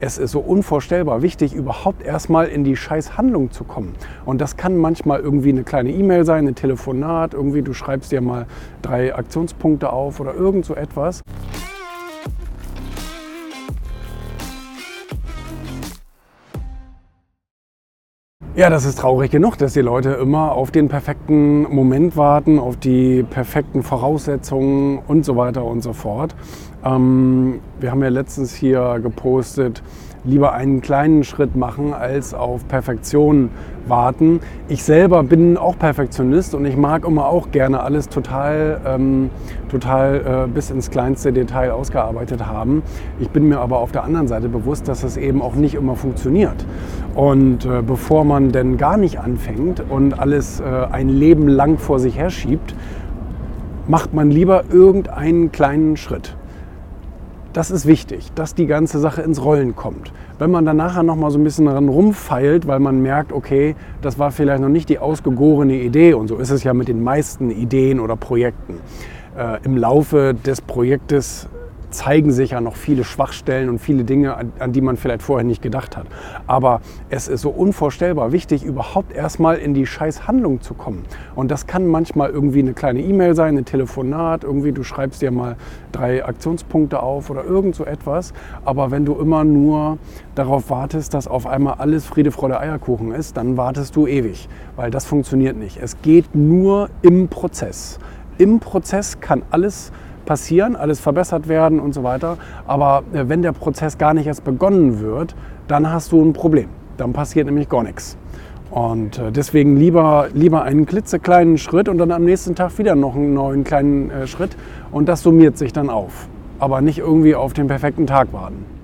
Es ist so unvorstellbar wichtig, überhaupt erstmal in die Scheißhandlung zu kommen. Und das kann manchmal irgendwie eine kleine E-Mail sein, ein Telefonat, irgendwie du schreibst dir mal drei Aktionspunkte auf oder irgend so etwas. Ja, das ist traurig genug, dass die Leute immer auf den perfekten Moment warten, auf die perfekten Voraussetzungen und so weiter und so fort. Ähm, wir haben ja letztens hier gepostet, lieber einen kleinen Schritt machen, als auf Perfektion warten. Ich selber bin auch Perfektionist und ich mag immer auch gerne alles total, ähm, total äh, bis ins kleinste Detail ausgearbeitet haben. Ich bin mir aber auf der anderen Seite bewusst, dass das eben auch nicht immer funktioniert. Und äh, bevor man denn gar nicht anfängt und alles äh, ein Leben lang vor sich herschiebt, macht man lieber irgendeinen kleinen Schritt. Das ist wichtig, dass die ganze Sache ins Rollen kommt. Wenn man dann nachher noch mal so ein bisschen daran rumfeilt, weil man merkt, okay, das war vielleicht noch nicht die ausgegorene Idee und so ist es ja mit den meisten Ideen oder Projekten. Äh, Im Laufe des Projektes zeigen sich ja noch viele Schwachstellen und viele Dinge, an, die man vielleicht vorher nicht gedacht hat. Aber es ist so unvorstellbar wichtig, überhaupt erstmal in die Scheißhandlung zu kommen. Und das kann manchmal irgendwie eine kleine E-Mail sein, ein Telefonat, irgendwie du schreibst dir mal drei Aktionspunkte auf oder irgend so etwas. Aber wenn du immer nur darauf wartest, dass auf einmal alles Friede, Freude, Eierkuchen ist, dann wartest du ewig, weil das funktioniert nicht. Es geht nur im Prozess. Im Prozess kann alles passieren, alles verbessert werden und so weiter. Aber äh, wenn der Prozess gar nicht erst begonnen wird, dann hast du ein Problem. Dann passiert nämlich gar nichts. Und äh, deswegen lieber, lieber einen klitzekleinen Schritt und dann am nächsten Tag wieder noch einen neuen kleinen äh, Schritt. Und das summiert sich dann auf. Aber nicht irgendwie auf den perfekten Tag warten.